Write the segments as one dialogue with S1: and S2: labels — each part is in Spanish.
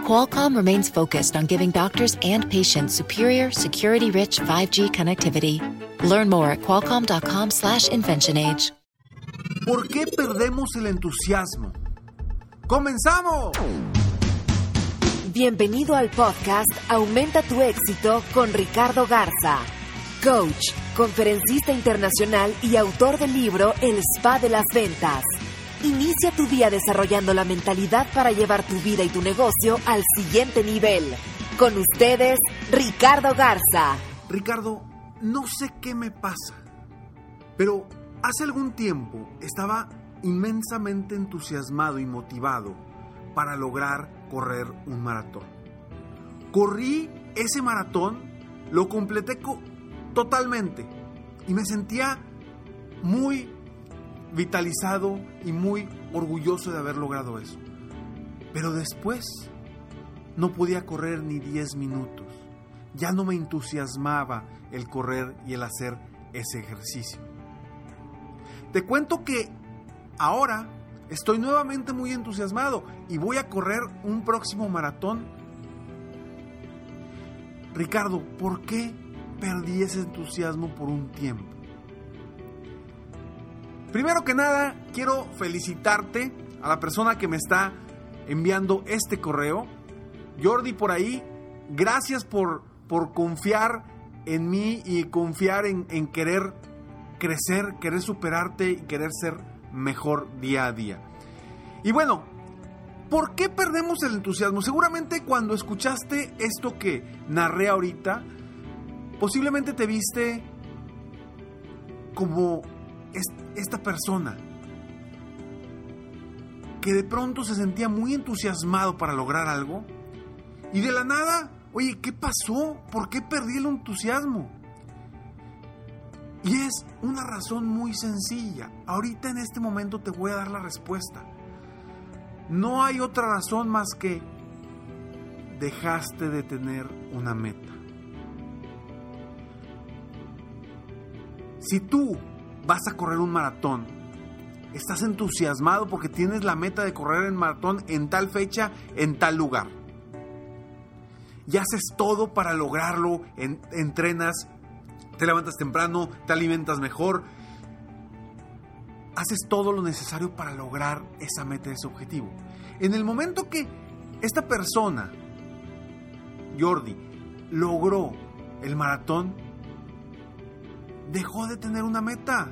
S1: Qualcomm remains focused on giving doctors and patients superior, security-rich 5G connectivity. Learn more at qualcomm.com/inventionage.
S2: ¿Por qué perdemos el entusiasmo? ¡Comenzamos!
S3: Bienvenido al podcast Aumenta tu éxito con Ricardo Garza, coach, conferencista internacional y autor del libro El Spa de las Ventas. Inicia tu día desarrollando la mentalidad para llevar tu vida y tu negocio al siguiente nivel. Con ustedes, Ricardo Garza.
S2: Ricardo, no sé qué me pasa, pero hace algún tiempo estaba inmensamente entusiasmado y motivado para lograr correr un maratón. Corrí ese maratón, lo completé totalmente y me sentía muy vitalizado y muy orgulloso de haber logrado eso. Pero después no podía correr ni 10 minutos. Ya no me entusiasmaba el correr y el hacer ese ejercicio. Te cuento que ahora estoy nuevamente muy entusiasmado y voy a correr un próximo maratón. Ricardo, ¿por qué perdí ese entusiasmo por un tiempo? Primero que nada, quiero felicitarte a la persona que me está enviando este correo. Jordi, por ahí, gracias por, por confiar en mí y confiar en, en querer crecer, querer superarte y querer ser mejor día a día. Y bueno, ¿por qué perdemos el entusiasmo? Seguramente cuando escuchaste esto que narré ahorita, posiblemente te viste como esta persona que de pronto se sentía muy entusiasmado para lograr algo y de la nada, oye, ¿qué pasó? ¿Por qué perdí el entusiasmo? Y es una razón muy sencilla. Ahorita en este momento te voy a dar la respuesta. No hay otra razón más que dejaste de tener una meta. Si tú vas a correr un maratón, estás entusiasmado porque tienes la meta de correr el maratón en tal fecha, en tal lugar. Y haces todo para lograrlo, entrenas, te levantas temprano, te alimentas mejor, haces todo lo necesario para lograr esa meta, ese objetivo. En el momento que esta persona, Jordi, logró el maratón, dejó de tener una meta.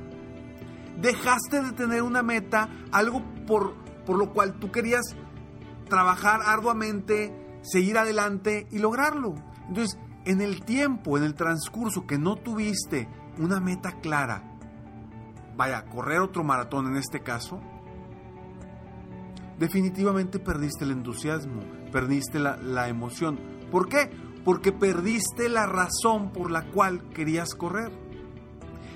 S2: Dejaste de tener una meta, algo por, por lo cual tú querías trabajar arduamente, seguir adelante y lograrlo. Entonces, en el tiempo, en el transcurso que no tuviste una meta clara, vaya, correr otro maratón en este caso, definitivamente perdiste el entusiasmo, perdiste la, la emoción. ¿Por qué? Porque perdiste la razón por la cual querías correr.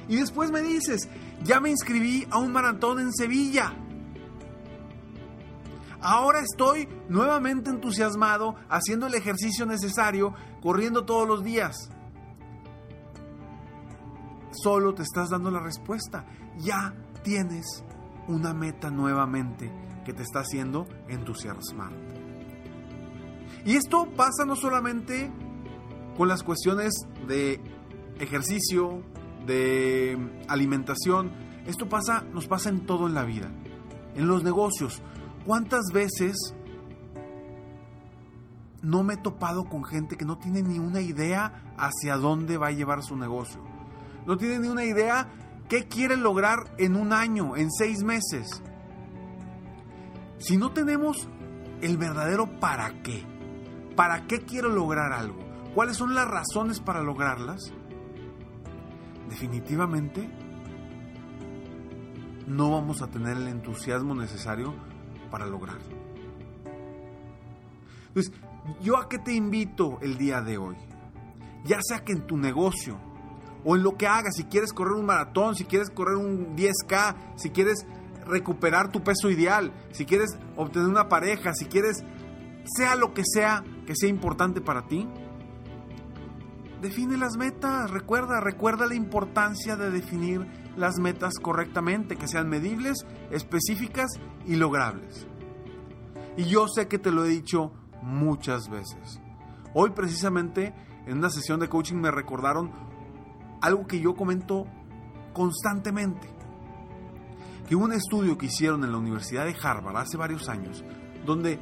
S2: Y después me dices, ya me inscribí a un maratón en Sevilla. Ahora estoy nuevamente entusiasmado, haciendo el ejercicio necesario, corriendo todos los días. Solo te estás dando la respuesta. Ya tienes una meta nuevamente que te está haciendo entusiasmar. Y esto pasa no solamente con las cuestiones de ejercicio, de alimentación. Esto pasa, nos pasa en todo en la vida. En los negocios. ¿Cuántas veces no me he topado con gente que no tiene ni una idea hacia dónde va a llevar su negocio? No tiene ni una idea qué quiere lograr en un año, en seis meses. Si no tenemos el verdadero para qué, para qué quiero lograr algo, cuáles son las razones para lograrlas, definitivamente no vamos a tener el entusiasmo necesario para lograrlo. Entonces, ¿yo a qué te invito el día de hoy? Ya sea que en tu negocio o en lo que hagas, si quieres correr un maratón, si quieres correr un 10K, si quieres recuperar tu peso ideal, si quieres obtener una pareja, si quieres, sea lo que sea que sea importante para ti, define las metas, recuerda, recuerda la importancia de definir las metas correctamente, que sean medibles, específicas y logrables. Y yo sé que te lo he dicho muchas veces. Hoy precisamente en una sesión de coaching me recordaron algo que yo comento constantemente. Que un estudio que hicieron en la Universidad de Harvard hace varios años, donde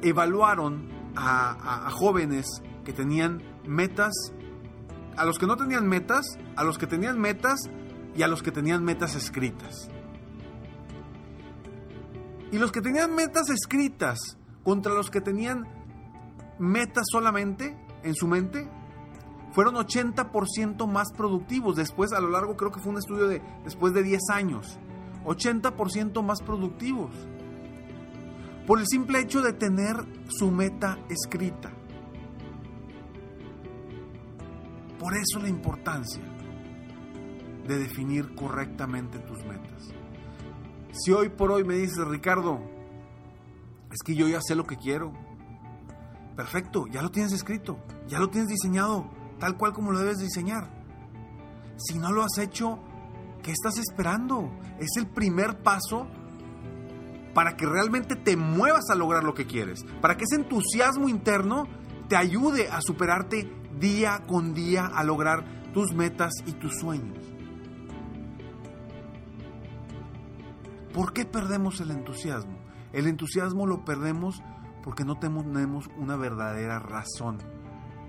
S2: evaluaron a, a jóvenes que tenían metas, a los que no tenían metas, a los que tenían metas y a los que tenían metas escritas. Y los que tenían metas escritas contra los que tenían metas solamente en su mente, fueron 80% más productivos. Después, a lo largo, creo que fue un estudio de después de 10 años. 80% más productivos. Por el simple hecho de tener su meta escrita. Por eso la importancia de definir correctamente tus metas. Si hoy por hoy me dices, Ricardo, es que yo ya sé lo que quiero. Perfecto, ya lo tienes escrito, ya lo tienes diseñado, tal cual como lo debes diseñar. Si no lo has hecho, ¿qué estás esperando? Es el primer paso para que realmente te muevas a lograr lo que quieres, para que ese entusiasmo interno te ayude a superarte día con día a lograr tus metas y tus sueños. ¿Por qué perdemos el entusiasmo? El entusiasmo lo perdemos porque no tenemos una verdadera razón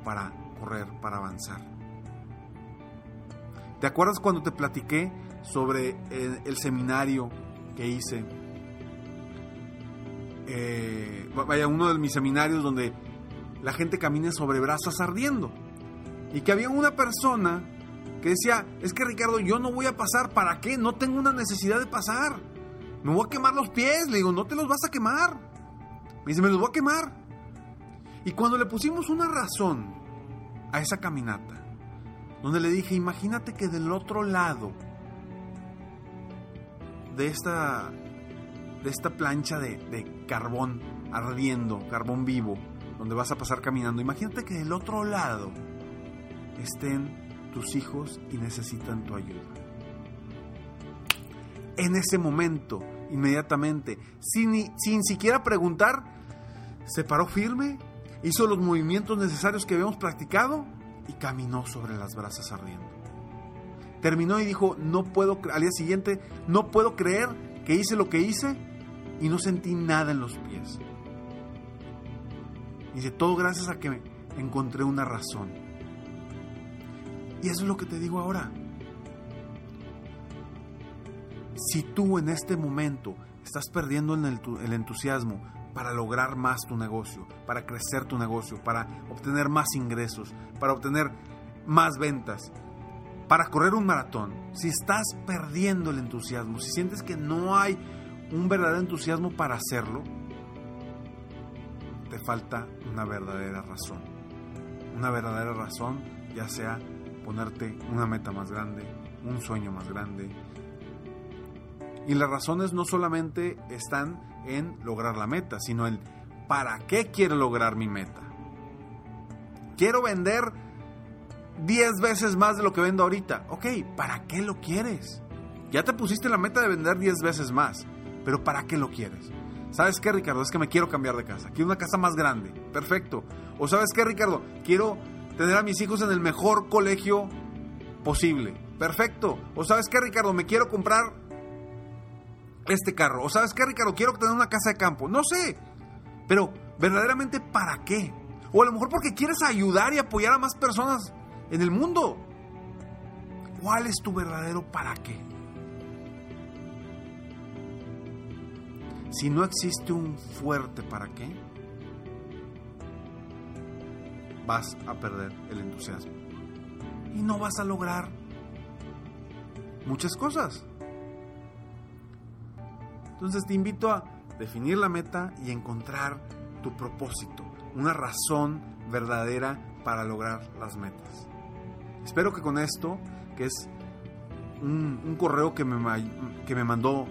S2: para correr, para avanzar. ¿Te acuerdas cuando te platiqué sobre el, seminario que hice? Eh, vaya, uno de mis seminarios donde la gente camina sobre brasas ardiendo. Y que había una persona que decía, es que Ricardo, yo no voy a pasar, ¿para qué? No tengo una necesidad de pasar me voy a quemar los pies. Le digo, no te los vas a quemar. Me dice, me los voy a quemar. Y cuando le pusimos una razón a esa caminata, donde le dije, imagínate que del otro lado de esta, de esta plancha de carbón ardiendo, carbón vivo, donde vas a pasar caminando, imagínate que del otro lado estén tus hijos y necesitan tu ayuda. En ese momento inmediatamente, sin, sin siquiera preguntar, se paró firme, hizo los movimientos necesarios que habíamos practicado y caminó sobre las brasas ardiendo. Terminó y dijo, no puedo, al día siguiente, no puedo creer que hice lo que hice y no sentí nada en los pies. Dice, todo gracias a que encontré una razón. Y eso es lo que te digo ahora. Si tú en este momento estás perdiendo el, entusiasmo para lograr más tu negocio, para crecer tu negocio, para obtener más ingresos, para obtener más ventas, para correr un maratón, si estás perdiendo el entusiasmo, si sientes que no hay un verdadero entusiasmo para hacerlo, falta una verdadera razón. Una verdadera razón, ya sea ponerte una meta más grande, un sueño más grande, y las razones no solamente están en lograr la meta, sino en para qué quiero lograr mi meta. Quiero vender 10 veces más de lo que vendo ahorita. Ok, ¿para qué lo quieres? Ya te pusiste la meta de vender 10 veces más, pero ¿para qué lo quieres? ¿Sabes qué, Ricardo? Es que me quiero cambiar de casa. Quiero una casa más grande. Perfecto. O ¿sabes qué, Ricardo? Quiero tener a mis hijos en el mejor colegio posible. Perfecto. O ¿sabes qué, Ricardo? Me quiero comprar este carro. O sabes qué, Ricardo, quiero tener una casa de campo. No sé. Pero, verdaderamente, ¿para qué? O a lo mejor porque quieres ayudar y apoyar a más personas en el mundo. ¿Cuál es tu verdadero para qué? Si no existe un fuerte para qué, vas a perder el entusiasmo. Y no vas a lograr muchas cosas. Entonces te invito a definir la meta y encontrar tu propósito, una razón verdadera para lograr las metas. Espero que con esto, que es un, correo que me, que me mandó,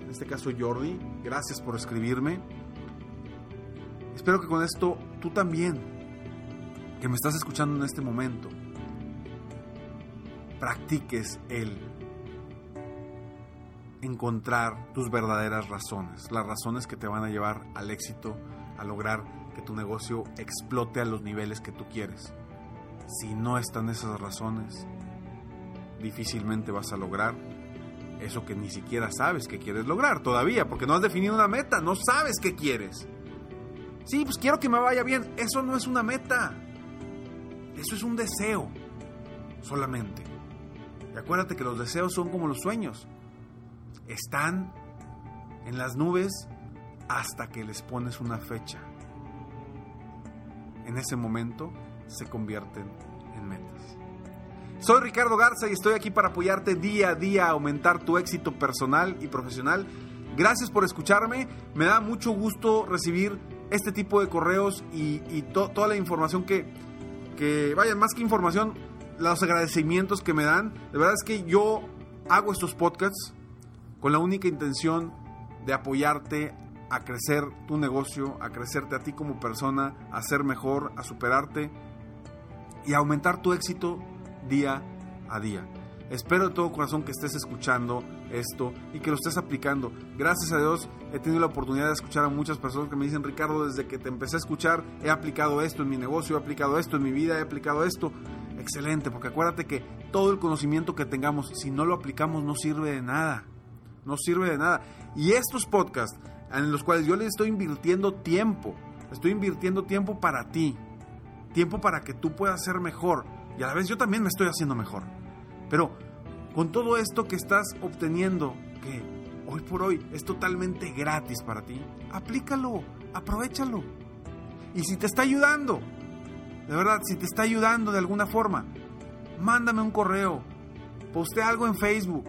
S2: en este caso Jordi, gracias por escribirme. Espero que con esto tú también, que me estás escuchando en este momento, practiques el encontrar tus verdaderas razones, las razones que te van a llevar al éxito, a lograr que tu negocio explote a los niveles que tú quieres. Si no están esas razones, difícilmente vas a lograr eso que ni siquiera sabes que quieres lograr todavía, porque no has definido una meta, no sabes qué quieres. Sí, pues quiero que me vaya bien, eso no es una meta, eso es un deseo solamente. Y acuérdate que los deseos son como los sueños, están en las nubes hasta que les pones una fecha. En ese momento se convierten en metas. Soy Ricardo Garza y estoy aquí para apoyarte día a día a aumentar tu éxito personal y profesional. Gracias por escucharme. Me da mucho gusto recibir este tipo de correos y, toda la información que, que, vaya, más que información, los agradecimientos que me dan. De verdad es que yo hago estos podcasts con la única intención de apoyarte a crecer tu negocio, a crecerte a ti como persona, a ser mejor, a superarte y a aumentar tu éxito día a día. Espero de todo corazón que estés escuchando esto y que lo estés aplicando. Gracias a Dios he tenido la oportunidad de escuchar a muchas personas que me dicen, Ricardo, desde que te empecé a escuchar he aplicado esto en mi negocio, he aplicado esto en mi vida, he aplicado esto. Excelente, porque acuérdate que todo el conocimiento que tengamos, si no lo aplicamos, no sirve de nada. No sirve de nada. Y estos podcasts en los cuales yo le estoy invirtiendo tiempo. Estoy invirtiendo tiempo para ti. Tiempo para que tú puedas ser mejor. Y a la vez yo también me estoy haciendo mejor. Pero con todo esto que estás obteniendo, que hoy por hoy es totalmente gratis para ti, aplícalo, aprovechalo. Y si te está ayudando, de verdad, si te está ayudando de alguna forma, mándame un correo, poste algo en Facebook,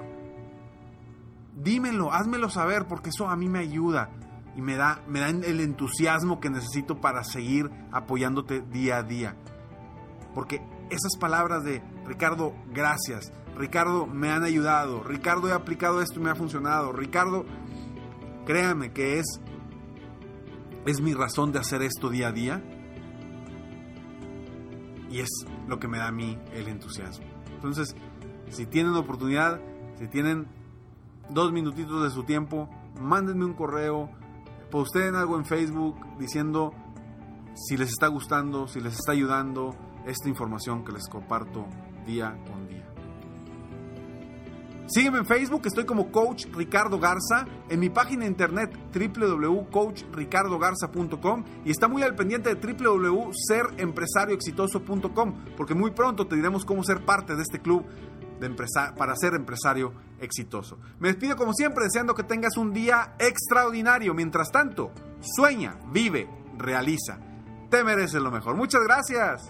S2: dímelo, házmelo saber porque eso a mí me ayuda y me da, me da el entusiasmo que necesito para seguir apoyándote día a día. Porque esas palabras de Ricardo, gracias, Ricardo, me han ayudado, Ricardo, he aplicado esto y me ha funcionado, Ricardo, créame que es, es mi razón de hacer esto día a día y es lo que me da a mí el entusiasmo. Entonces, si tienen oportunidad, si tienen dos minutitos de su tiempo, mándenme un correo, posten algo en Facebook diciendo si les está gustando, si les está ayudando esta información que les comparto día con día. Sígueme en Facebook, estoy como Coach Ricardo Garza, en mi página de internet www.coachricardogarza.com y está muy al pendiente de www.serempresarioexitoso.com porque muy pronto te diremos cómo ser parte de este club para ser empresario exitoso. Me despido como siempre deseando que tengas un día extraordinario. Mientras tanto, sueña, vive, realiza. Te mereces lo mejor. Muchas gracias.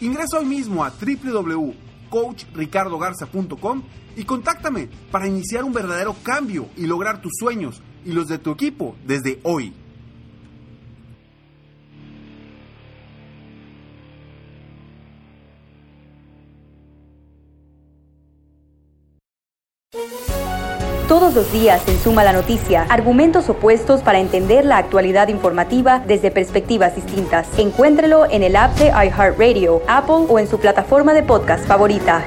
S2: Ingresa hoy mismo a www.coachricardogarza.com y contáctame para iniciar un verdadero cambio y lograr tus sueños y los de tu equipo desde hoy.
S4: Todos los días en Suma la Noticia, argumentos opuestos para entender la actualidad informativa desde perspectivas distintas. Encuéntrelo en el app de iHeartRadio, Apple o en su plataforma de podcast favorita.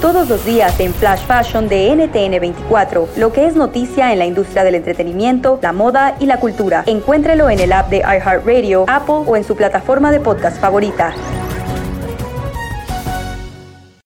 S4: Todos los días en Flash Fashion de NTN 24, lo que es noticia en la industria del entretenimiento, la moda y la cultura. Encuéntrelo en el app de iHeartRadio, Apple o en su plataforma de podcast favorita.